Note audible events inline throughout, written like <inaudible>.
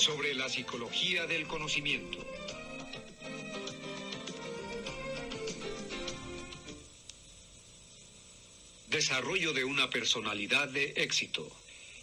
sobre la psicología del conocimiento. Desarrollo de una personalidad de éxito.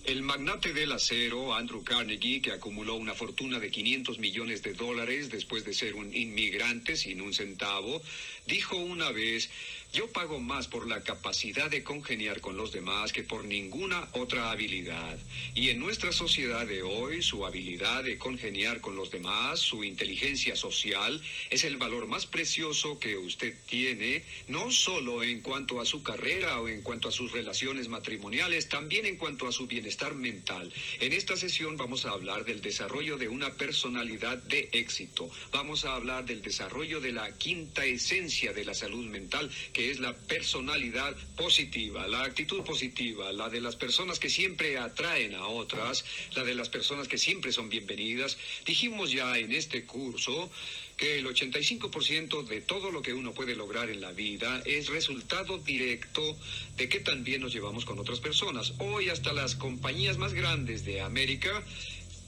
El magnate del acero, Andrew Carnegie, que acumuló una fortuna de 500 millones de dólares después de ser un inmigrante sin un centavo, dijo una vez, yo pago más por la capacidad de congeniar con los demás que por ninguna otra habilidad. Y en nuestra sociedad de hoy, su habilidad de congeniar con los demás, su inteligencia social, es el valor más precioso que usted tiene, no solo en cuanto a su carrera o en cuanto a sus relaciones matrimoniales, también en cuanto a su bienestar mental. En esta sesión vamos a hablar del desarrollo de una personalidad de éxito. Vamos a hablar del desarrollo de la quinta esencia de la salud mental, que es la personalidad positiva, la actitud positiva, la de las personas que siempre atraen a otras, la de las personas que siempre son bienvenidas. Dijimos ya en este curso que el 85% de todo lo que uno puede lograr en la vida es resultado directo de que también nos llevamos con otras personas. Hoy hasta las compañías más grandes de América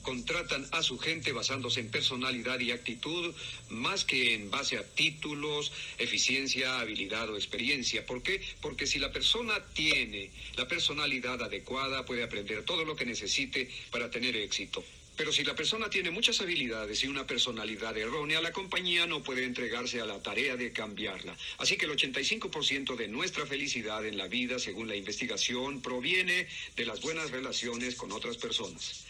contratan a su gente basándose en personalidad y actitud más que en base a títulos, eficiencia, habilidad o experiencia. ¿Por qué? Porque si la persona tiene la personalidad adecuada, puede aprender todo lo que necesite para tener éxito. Pero si la persona tiene muchas habilidades y una personalidad errónea, la compañía no puede entregarse a la tarea de cambiarla. Así que el 85% de nuestra felicidad en la vida, según la investigación, proviene de las buenas relaciones con otras personas.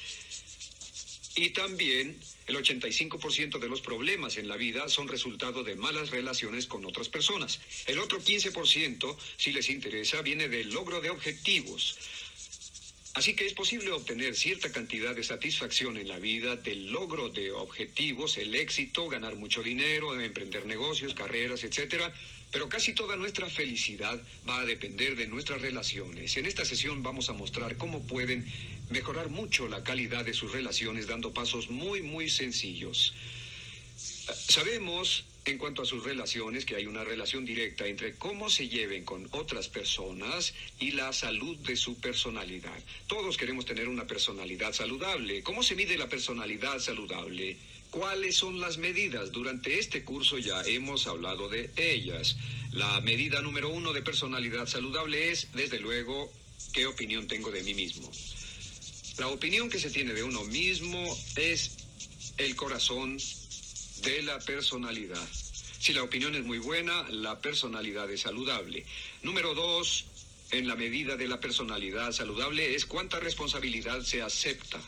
Y también el 85% de los problemas en la vida son resultado de malas relaciones con otras personas. El otro 15%, si les interesa, viene del logro de objetivos. Así que es posible obtener cierta cantidad de satisfacción en la vida del logro de objetivos, el éxito, ganar mucho dinero, emprender negocios, carreras, etcétera, pero casi toda nuestra felicidad va a depender de nuestras relaciones. En esta sesión vamos a mostrar cómo pueden mejorar mucho la calidad de sus relaciones dando pasos muy, muy sencillos. Sabemos en cuanto a sus relaciones que hay una relación directa entre cómo se lleven con otras personas y la salud de su personalidad. Todos queremos tener una personalidad saludable. ¿Cómo se mide la personalidad saludable? ¿Cuáles son las medidas? Durante este curso ya hemos hablado de ellas. La medida número uno de personalidad saludable es, desde luego, qué opinión tengo de mí mismo. La opinión que se tiene de uno mismo es el corazón de la personalidad. Si la opinión es muy buena, la personalidad es saludable. Número dos, en la medida de la personalidad saludable es cuánta responsabilidad se acepta.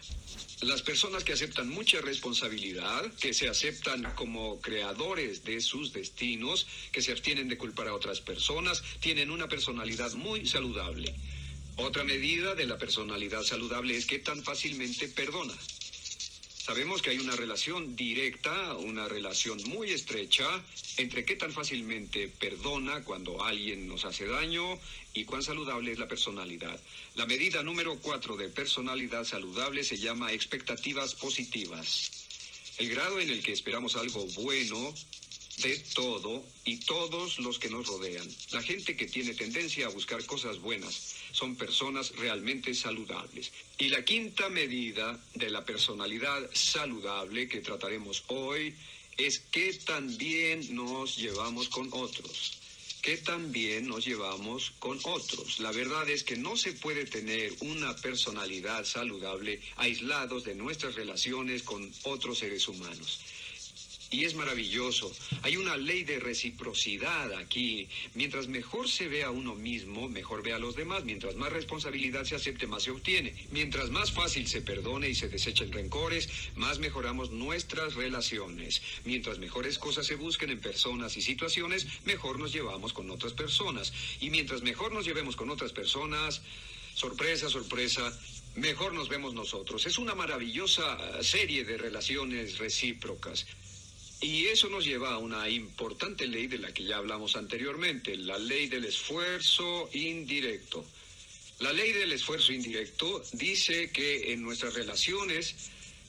Las personas que aceptan mucha responsabilidad, que se aceptan como creadores de sus destinos, que se abstienen de culpar a otras personas, tienen una personalidad muy saludable. Otra medida de la personalidad saludable es que tan fácilmente perdona. Sabemos que hay una relación directa, una relación muy estrecha entre qué tan fácilmente perdona cuando alguien nos hace daño y cuán saludable es la personalidad. La medida número cuatro de personalidad saludable se llama expectativas positivas. El grado en el que esperamos algo bueno de todo y todos los que nos rodean. La gente que tiene tendencia a buscar cosas buenas son personas realmente saludables. Y la quinta medida de la personalidad saludable que trataremos hoy es que también nos llevamos con otros que también nos llevamos con otros. La verdad es que no se puede tener una personalidad saludable aislados de nuestras relaciones con otros seres humanos. Y es maravilloso. Hay una ley de reciprocidad aquí. Mientras mejor se ve a uno mismo, mejor ve a los demás. Mientras más responsabilidad se acepte, más se obtiene. Mientras más fácil se perdone y se desechen rencores, más mejoramos nuestras relaciones. Mientras mejores cosas se busquen en personas y situaciones, mejor nos llevamos con otras personas. Y mientras mejor nos llevemos con otras personas, sorpresa, sorpresa, mejor nos vemos nosotros. Es una maravillosa serie de relaciones recíprocas. Y eso nos lleva a una importante ley de la que ya hablamos anteriormente, la ley del esfuerzo indirecto. La ley del esfuerzo indirecto dice que en nuestras relaciones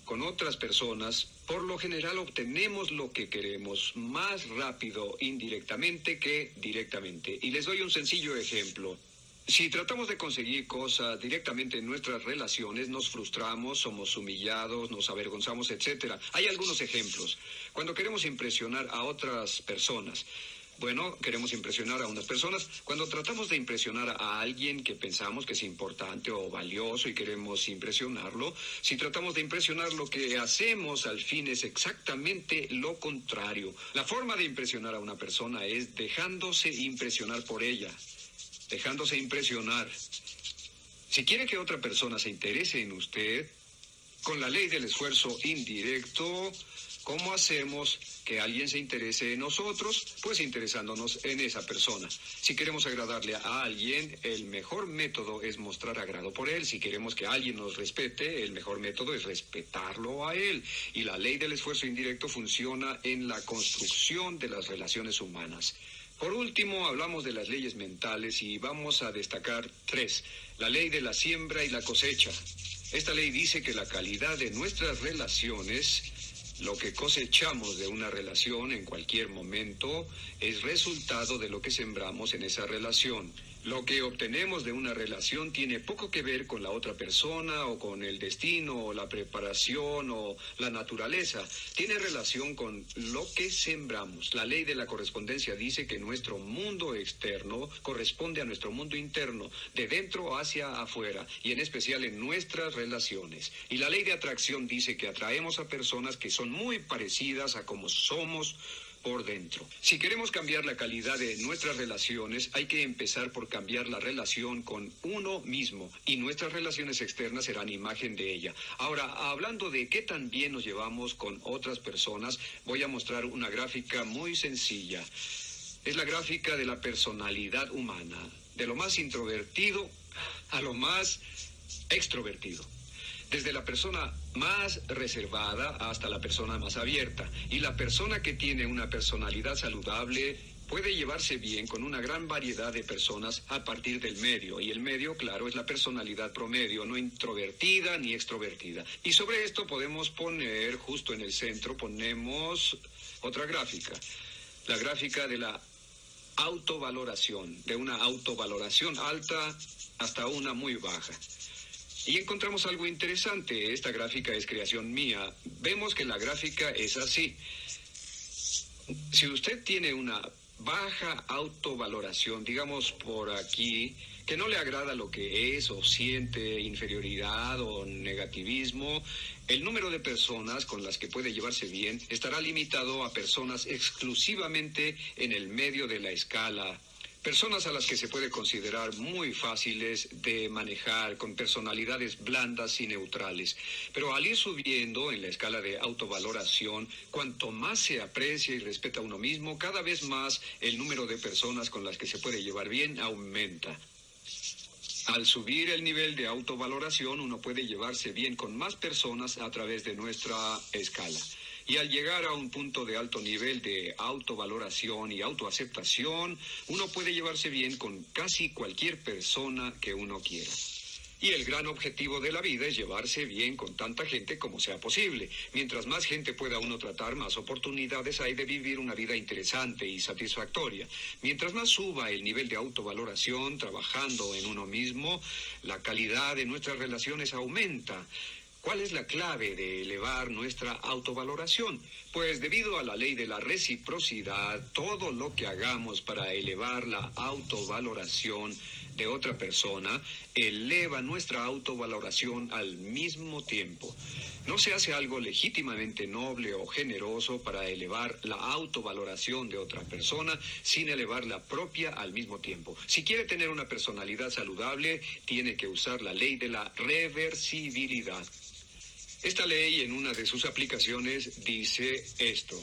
con otras personas, por lo general obtenemos lo que queremos más rápido indirectamente que directamente. Y les doy un sencillo ejemplo. Si tratamos de conseguir cosas directamente en nuestras relaciones, nos frustramos, somos humillados, nos avergonzamos, etc. Hay algunos ejemplos. Cuando queremos impresionar a otras personas, bueno, queremos impresionar a unas personas. Cuando tratamos de impresionar a alguien que pensamos que es importante o valioso y queremos impresionarlo, si tratamos de impresionar lo que hacemos al fin es exactamente lo contrario. La forma de impresionar a una persona es dejándose impresionar por ella dejándose impresionar. Si quiere que otra persona se interese en usted, con la ley del esfuerzo indirecto, ¿cómo hacemos que alguien se interese en nosotros? Pues interesándonos en esa persona. Si queremos agradarle a alguien, el mejor método es mostrar agrado por él. Si queremos que alguien nos respete, el mejor método es respetarlo a él. Y la ley del esfuerzo indirecto funciona en la construcción de las relaciones humanas. Por último, hablamos de las leyes mentales y vamos a destacar tres. La ley de la siembra y la cosecha. Esta ley dice que la calidad de nuestras relaciones, lo que cosechamos de una relación en cualquier momento, es resultado de lo que sembramos en esa relación. Lo que obtenemos de una relación tiene poco que ver con la otra persona o con el destino o la preparación o la naturaleza. Tiene relación con lo que sembramos. La ley de la correspondencia dice que nuestro mundo externo corresponde a nuestro mundo interno, de dentro hacia afuera, y en especial en nuestras relaciones. Y la ley de atracción dice que atraemos a personas que son muy parecidas a como somos por dentro. Si queremos cambiar la calidad de nuestras relaciones, hay que empezar por cambiar la relación con uno mismo y nuestras relaciones externas serán imagen de ella. Ahora, hablando de qué tan bien nos llevamos con otras personas, voy a mostrar una gráfica muy sencilla. Es la gráfica de la personalidad humana, de lo más introvertido a lo más extrovertido desde la persona más reservada hasta la persona más abierta. Y la persona que tiene una personalidad saludable puede llevarse bien con una gran variedad de personas a partir del medio. Y el medio, claro, es la personalidad promedio, no introvertida ni extrovertida. Y sobre esto podemos poner, justo en el centro, ponemos otra gráfica. La gráfica de la autovaloración, de una autovaloración alta hasta una muy baja. Y encontramos algo interesante. Esta gráfica es creación mía. Vemos que la gráfica es así. Si usted tiene una baja autovaloración, digamos por aquí, que no le agrada lo que es o siente inferioridad o negativismo, el número de personas con las que puede llevarse bien estará limitado a personas exclusivamente en el medio de la escala Personas a las que se puede considerar muy fáciles de manejar, con personalidades blandas y neutrales. Pero al ir subiendo en la escala de autovaloración, cuanto más se aprecia y respeta a uno mismo, cada vez más el número de personas con las que se puede llevar bien aumenta. Al subir el nivel de autovaloración, uno puede llevarse bien con más personas a través de nuestra escala. Y al llegar a un punto de alto nivel de autovaloración y autoaceptación, uno puede llevarse bien con casi cualquier persona que uno quiera. Y el gran objetivo de la vida es llevarse bien con tanta gente como sea posible. Mientras más gente pueda uno tratar, más oportunidades hay de vivir una vida interesante y satisfactoria. Mientras más suba el nivel de autovaloración, trabajando en uno mismo, la calidad de nuestras relaciones aumenta. ¿Cuál es la clave de elevar nuestra autovaloración? Pues debido a la ley de la reciprocidad, todo lo que hagamos para elevar la autovaloración de otra persona eleva nuestra autovaloración al mismo tiempo. No se hace algo legítimamente noble o generoso para elevar la autovaloración de otra persona sin elevar la propia al mismo tiempo. Si quiere tener una personalidad saludable, tiene que usar la ley de la reversibilidad. Esta ley en una de sus aplicaciones dice esto,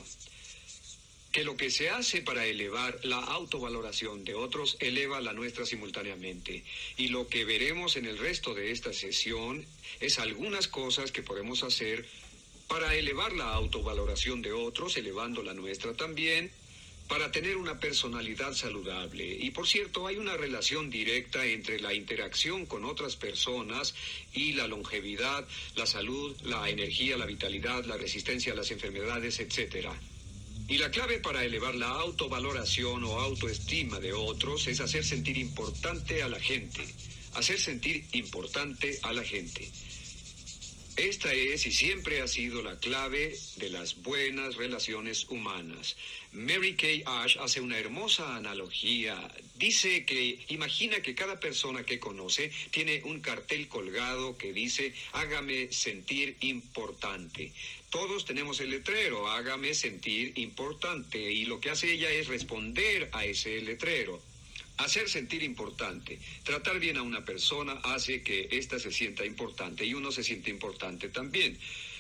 que lo que se hace para elevar la autovaloración de otros eleva la nuestra simultáneamente. Y lo que veremos en el resto de esta sesión es algunas cosas que podemos hacer para elevar la autovaloración de otros, elevando la nuestra también, para tener una personalidad saludable. Y por cierto, hay una relación directa entre la interacción con otras personas y la longevidad, la salud, la energía, la vitalidad, la resistencia a las enfermedades, etc. Y la clave para elevar la autovaloración o autoestima de otros es hacer sentir importante a la gente. Hacer sentir importante a la gente. Esta es y siempre ha sido la clave de las buenas relaciones humanas. Mary Kay Ash hace una hermosa analogía. Dice que imagina que cada persona que conoce tiene un cartel colgado que dice hágame sentir importante. Todos tenemos el letrero, hágame sentir importante, y lo que hace ella es responder a ese letrero. Hacer sentir importante, tratar bien a una persona hace que ésta se sienta importante y uno se siente importante también.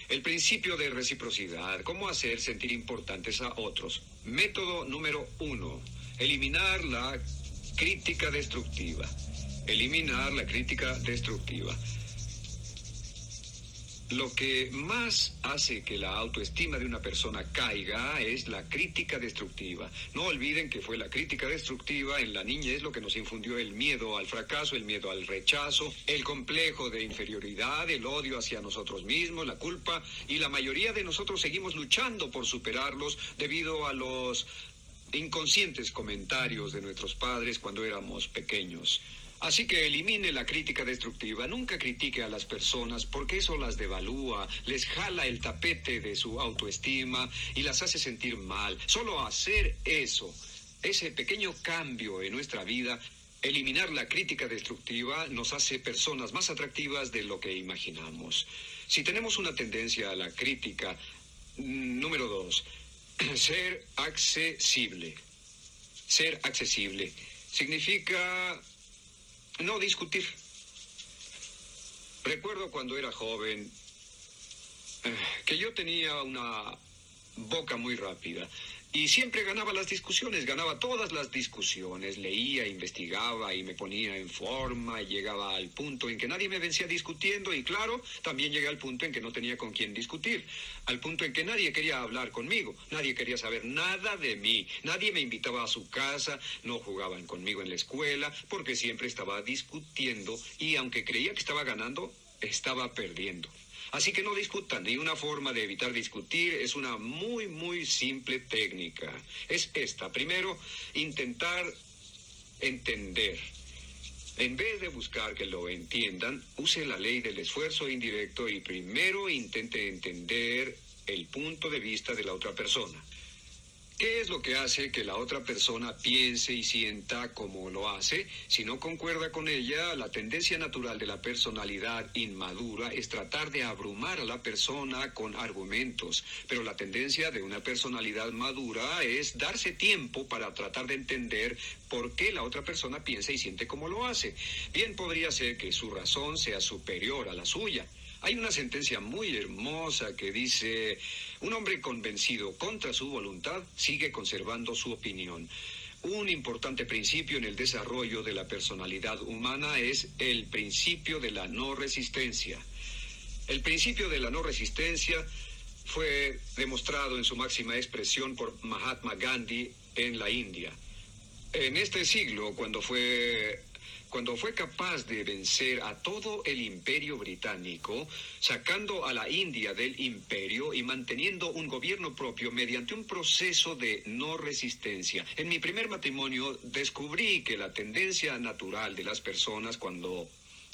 El principio de reciprocidad, cómo hacer sentir importantes a otros. Método número uno, eliminar la crítica destructiva. Eliminar la crítica destructiva. Lo que más hace que la autoestima de una persona caiga es la crítica destructiva. No olviden que fue la crítica destructiva en la niñez lo que nos infundió el miedo al fracaso, el miedo al rechazo, el complejo de inferioridad, el odio hacia nosotros mismos, la culpa, y la mayoría de nosotros seguimos luchando por superarlos debido a los inconscientes comentarios de nuestros padres cuando éramos pequeños. Así que elimine la crítica destructiva, nunca critique a las personas porque eso las devalúa, les jala el tapete de su autoestima y las hace sentir mal. Solo hacer eso, ese pequeño cambio en nuestra vida, eliminar la crítica destructiva, nos hace personas más atractivas de lo que imaginamos. Si tenemos una tendencia a la crítica, mm, número dos, <clears throat> ser accesible. Ser accesible significa no discutir. Recuerdo cuando era joven eh, que yo tenía una boca muy rápida y siempre ganaba las discusiones, ganaba todas las discusiones, leía, investigaba y me ponía en forma. Llegaba al punto en que nadie me vencía discutiendo. Y claro, también llegué al punto en que no tenía con quién discutir, al punto en que nadie quería hablar conmigo, nadie quería saber nada de mí, nadie me invitaba a su casa, no jugaban conmigo en la escuela porque siempre estaba discutiendo. Y aunque creía que estaba ganando, estaba perdiendo. Así que no discutan, y una forma de evitar discutir es una muy, muy simple técnica. Es esta. Primero, intentar entender. En vez de buscar que lo entiendan, use la ley del esfuerzo indirecto y primero intente entender el punto de vista de la otra persona. ¿Qué es lo que hace que la otra persona piense y sienta como lo hace? Si no concuerda con ella, la tendencia natural de la personalidad inmadura es tratar de abrumar a la persona con argumentos, pero la tendencia de una personalidad madura es darse tiempo para tratar de entender por qué la otra persona piensa y siente como lo hace. Bien podría ser que su razón sea superior a la suya. Hay una sentencia muy hermosa que dice, un hombre convencido contra su voluntad sigue conservando su opinión. Un importante principio en el desarrollo de la personalidad humana es el principio de la no resistencia. El principio de la no resistencia fue demostrado en su máxima expresión por Mahatma Gandhi en la India. En este siglo, cuando fue cuando fue capaz de vencer a todo el imperio británico, sacando a la India del imperio y manteniendo un gobierno propio mediante un proceso de no resistencia. En mi primer matrimonio descubrí que la tendencia natural de las personas cuando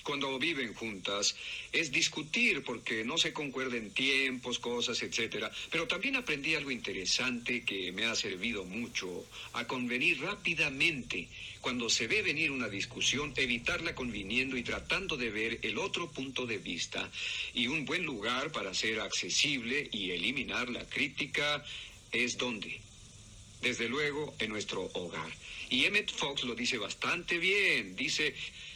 cuando viven juntas es discutir porque no se concuerden tiempos, cosas, etcétera. Pero también aprendí algo interesante que me ha servido mucho, a convenir rápidamente. Cuando se ve venir una discusión, evitarla conviniendo y tratando de ver el otro punto de vista. Y un buen lugar para ser accesible y eliminar la crítica es donde. Desde luego, en nuestro hogar. Y Emmett Fox lo dice bastante bien. Dice,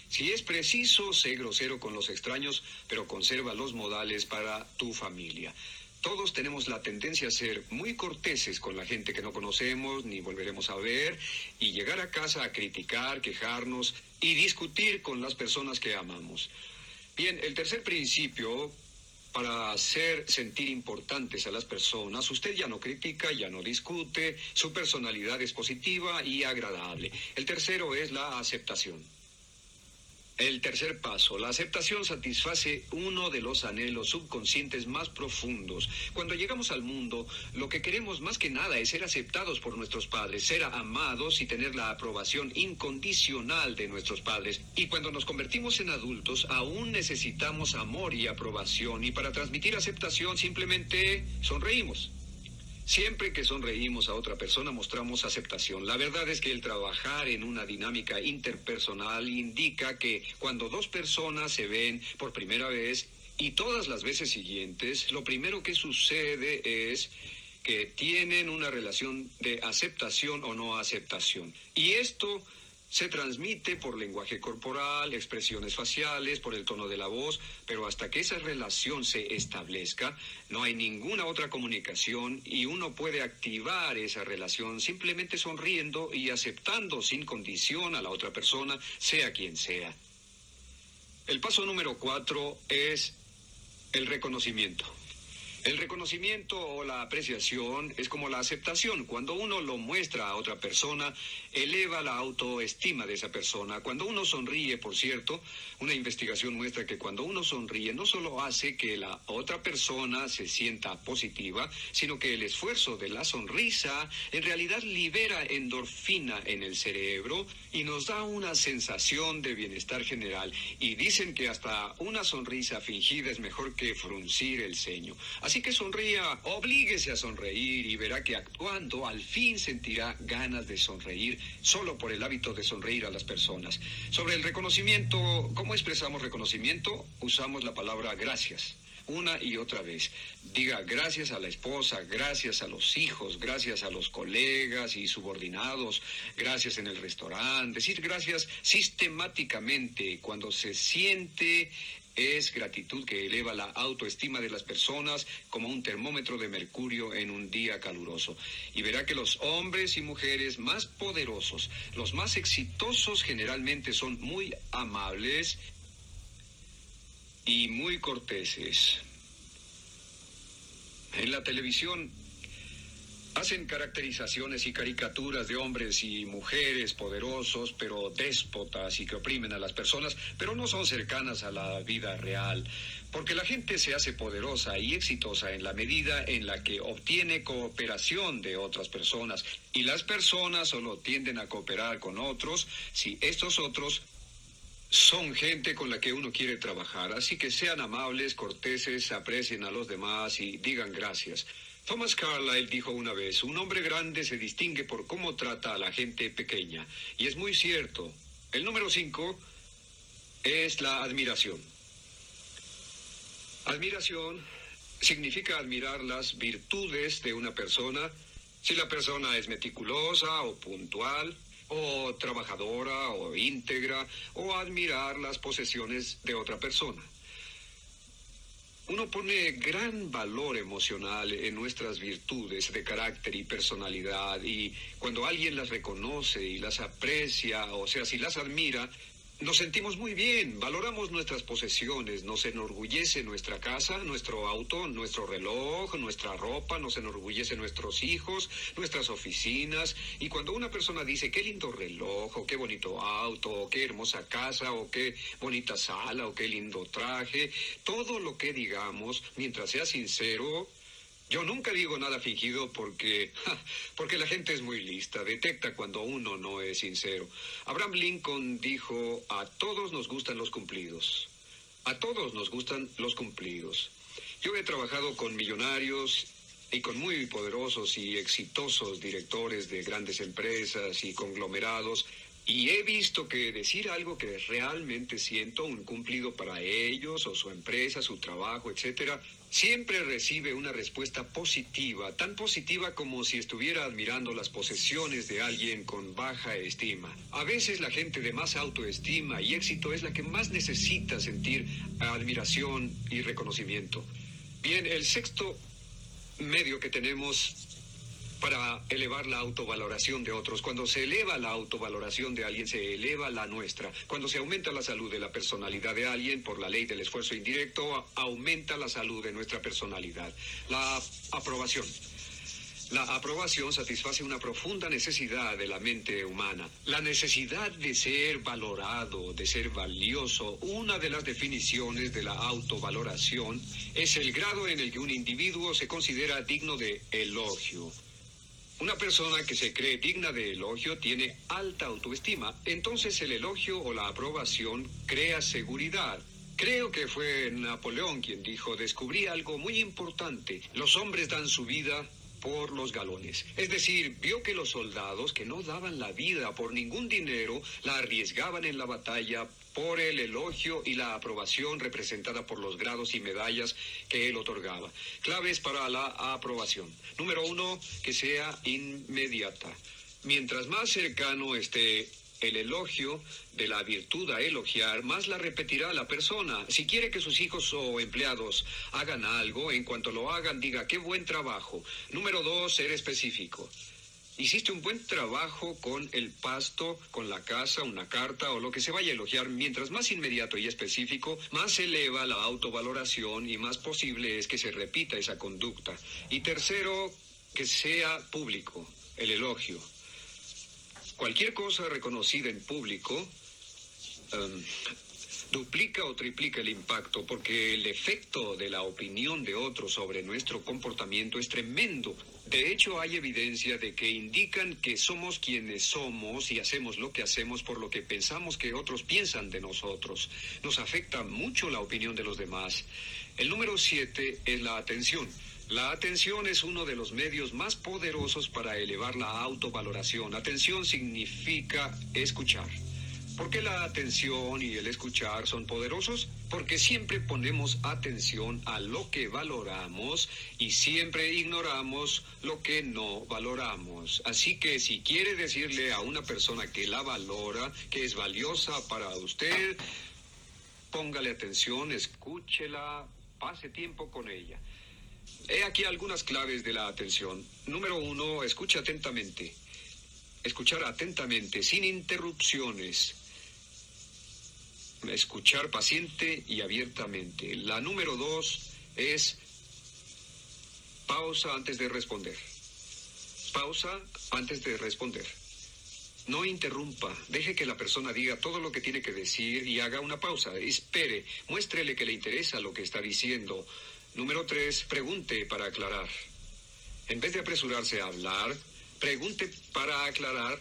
si es preciso, sé grosero con los extraños, pero conserva los modales para tu familia. Todos tenemos la tendencia a ser muy corteses con la gente que no conocemos ni volveremos a ver y llegar a casa a criticar, quejarnos y discutir con las personas que amamos. Bien, el tercer principio para hacer sentir importantes a las personas, usted ya no critica, ya no discute, su personalidad es positiva y agradable. El tercero es la aceptación. El tercer paso, la aceptación satisface uno de los anhelos subconscientes más profundos. Cuando llegamos al mundo, lo que queremos más que nada es ser aceptados por nuestros padres, ser amados y tener la aprobación incondicional de nuestros padres. Y cuando nos convertimos en adultos, aún necesitamos amor y aprobación. Y para transmitir aceptación simplemente sonreímos. Siempre que sonreímos a otra persona mostramos aceptación. La verdad es que el trabajar en una dinámica interpersonal indica que cuando dos personas se ven por primera vez y todas las veces siguientes, lo primero que sucede es que tienen una relación de aceptación o no aceptación. Y esto se transmite por lenguaje corporal, expresiones faciales, por el tono de la voz, pero hasta que esa relación se establezca, no hay ninguna otra comunicación y uno puede activar esa relación simplemente sonriendo y aceptando sin condición a la otra persona, sea quien sea. El paso número cuatro es el reconocimiento. El reconocimiento o la apreciación es como la aceptación. Cuando uno lo muestra a otra persona, eleva la autoestima de esa persona. Cuando uno sonríe, por cierto, una investigación muestra que cuando uno sonríe no solo hace que la otra persona se sienta positiva, sino que el esfuerzo de la sonrisa en realidad libera endorfina en el cerebro y nos da una sensación de bienestar general. Y dicen que hasta una sonrisa fingida es mejor que fruncir el ceño. Así que sonría, oblíguese a sonreír y verá que actuando al fin sentirá ganas de sonreír solo por el hábito de sonreír a las personas. Sobre el reconocimiento, ¿cómo expresamos reconocimiento? Usamos la palabra gracias una y otra vez. Diga gracias a la esposa, gracias a los hijos, gracias a los colegas y subordinados, gracias en el restaurante. Decir gracias sistemáticamente cuando se siente es gratitud que eleva la autoestima de las personas como un termómetro de mercurio en un día caluroso. Y verá que los hombres y mujeres más poderosos, los más exitosos generalmente son muy amables y muy corteses. En la televisión Hacen caracterizaciones y caricaturas de hombres y mujeres poderosos, pero déspotas y que oprimen a las personas, pero no son cercanas a la vida real. Porque la gente se hace poderosa y exitosa en la medida en la que obtiene cooperación de otras personas. Y las personas solo tienden a cooperar con otros si estos otros son gente con la que uno quiere trabajar. Así que sean amables, corteses, aprecien a los demás y digan gracias. Thomas Carlyle dijo una vez, un hombre grande se distingue por cómo trata a la gente pequeña. Y es muy cierto. El número cinco es la admiración. Admiración significa admirar las virtudes de una persona, si la persona es meticulosa o puntual, o trabajadora o íntegra, o admirar las posesiones de otra persona. Uno pone gran valor emocional en nuestras virtudes de carácter y personalidad y cuando alguien las reconoce y las aprecia, o sea, si las admira, nos sentimos muy bien, valoramos nuestras posesiones, nos enorgullece nuestra casa, nuestro auto, nuestro reloj, nuestra ropa, nos enorgullece nuestros hijos, nuestras oficinas. Y cuando una persona dice qué lindo reloj, o qué bonito auto, o qué hermosa casa, o qué bonita sala, o qué lindo traje, todo lo que digamos, mientras sea sincero, yo nunca digo nada fingido porque, porque la gente es muy lista, detecta cuando uno no es sincero. Abraham Lincoln dijo, a todos nos gustan los cumplidos. A todos nos gustan los cumplidos. Yo he trabajado con millonarios y con muy poderosos y exitosos directores de grandes empresas y conglomerados y he visto que decir algo que realmente siento un cumplido para ellos o su empresa, su trabajo, etcétera, siempre recibe una respuesta positiva, tan positiva como si estuviera admirando las posesiones de alguien con baja estima. A veces la gente de más autoestima y éxito es la que más necesita sentir admiración y reconocimiento. Bien, el sexto medio que tenemos para elevar la autovaloración de otros. Cuando se eleva la autovaloración de alguien, se eleva la nuestra. Cuando se aumenta la salud de la personalidad de alguien por la ley del esfuerzo indirecto, aumenta la salud de nuestra personalidad. La aprobación. La aprobación satisface una profunda necesidad de la mente humana, la necesidad de ser valorado, de ser valioso. Una de las definiciones de la autovaloración es el grado en el que un individuo se considera digno de elogio. Una persona que se cree digna de elogio tiene alta autoestima, entonces el elogio o la aprobación crea seguridad. Creo que fue Napoleón quien dijo, descubrí algo muy importante, los hombres dan su vida por los galones. Es decir, vio que los soldados que no daban la vida por ningún dinero la arriesgaban en la batalla por el elogio y la aprobación representada por los grados y medallas que él otorgaba. Claves para la aprobación. Número uno, que sea inmediata. Mientras más cercano esté el elogio de la virtud a elogiar, más la repetirá la persona. Si quiere que sus hijos o empleados hagan algo, en cuanto lo hagan, diga, qué buen trabajo. Número dos, ser específico. Hiciste un buen trabajo con el pasto, con la casa, una carta o lo que se vaya a elogiar. Mientras más inmediato y específico, más eleva la autovaloración y más posible es que se repita esa conducta. Y tercero, que sea público el elogio. Cualquier cosa reconocida en público em, duplica o triplica el impacto porque el efecto de la opinión de otros sobre nuestro comportamiento es tremendo. De hecho, hay evidencia de que indican que somos quienes somos y hacemos lo que hacemos por lo que pensamos que otros piensan de nosotros. Nos afecta mucho la opinión de los demás. El número siete es la atención. La atención es uno de los medios más poderosos para elevar la autovaloración. Atención significa escuchar. ¿Por qué la atención y el escuchar son poderosos? Porque siempre ponemos atención a lo que valoramos y siempre ignoramos lo que no valoramos. Así que si quiere decirle a una persona que la valora, que es valiosa para usted, póngale atención, escúchela, pase tiempo con ella. He aquí algunas claves de la atención. Número uno, escucha atentamente. Escuchar atentamente, sin interrupciones. Escuchar paciente y abiertamente. La número dos es pausa antes de responder. Pausa antes de responder. No interrumpa, deje que la persona diga todo lo que tiene que decir y haga una pausa. Espere, muéstrele que le interesa lo que está diciendo. Número tres, pregunte para aclarar. En vez de apresurarse a hablar, pregunte para aclarar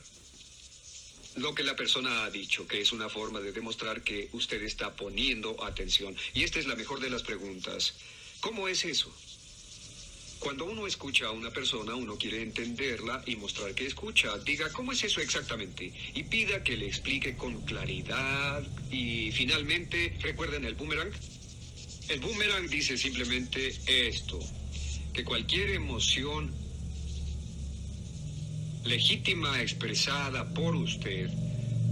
lo que la persona ha dicho, que es una forma de demostrar que usted está poniendo atención. Y esta es la mejor de las preguntas. ¿Cómo es eso? Cuando uno escucha a una persona, uno quiere entenderla y mostrar que escucha. Diga, ¿cómo es eso exactamente? Y pida que le explique con claridad. Y finalmente, ¿recuerden el boomerang? El boomerang dice simplemente esto, que cualquier emoción legítima expresada por usted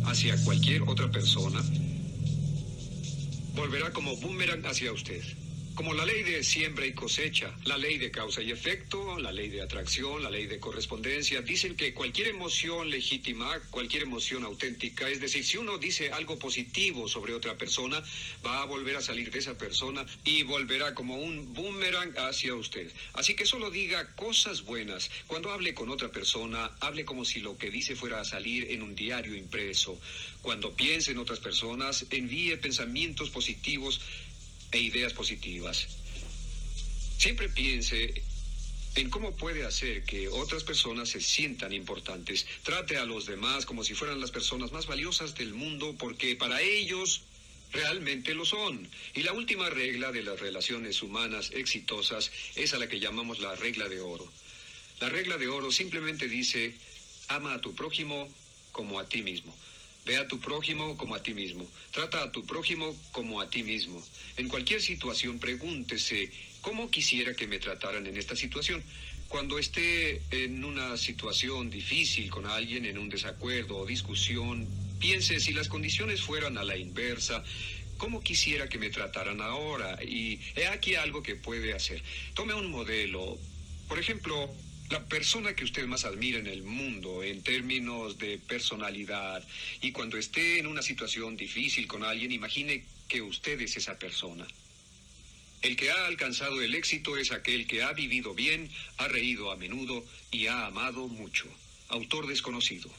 hacia cualquier otra persona volverá como boomerang hacia usted. Como la ley de siembra y cosecha, la ley de causa y efecto, la ley de atracción, la ley de correspondencia, dicen que cualquier emoción legítima, cualquier emoción auténtica, es decir, si uno dice algo positivo sobre otra persona, va a volver a salir de esa persona y volverá como un boomerang hacia usted. Así que solo diga cosas buenas. Cuando hable con otra persona, hable como si lo que dice fuera a salir en un diario impreso. Cuando piense en otras personas, envíe pensamientos positivos e ideas positivas. Siempre piense en cómo puede hacer que otras personas se sientan importantes. Trate a los demás como si fueran las personas más valiosas del mundo porque para ellos realmente lo son. Y la última regla de las relaciones humanas exitosas es a la que llamamos la regla de oro. La regla de oro simplemente dice, ama a tu prójimo como a ti mismo. Ve a tu prójimo como a ti mismo. Trata a tu prójimo como a ti mismo. En cualquier situación pregúntese, ¿cómo quisiera que me trataran en esta situación? Cuando esté en una situación difícil con alguien, en un desacuerdo o discusión, piense si las condiciones fueran a la inversa, ¿Cómo quisiera que me trataran ahora? Y he aquí algo que puede hacer. Tome un modelo. Por ejemplo, la persona que usted más admira en el mundo en términos de personalidad y cuando esté en una situación difícil con alguien, imagine que usted es esa persona. El que ha alcanzado el éxito es aquel que ha vivido bien, ha reído a menudo y ha amado mucho. Autor desconocido.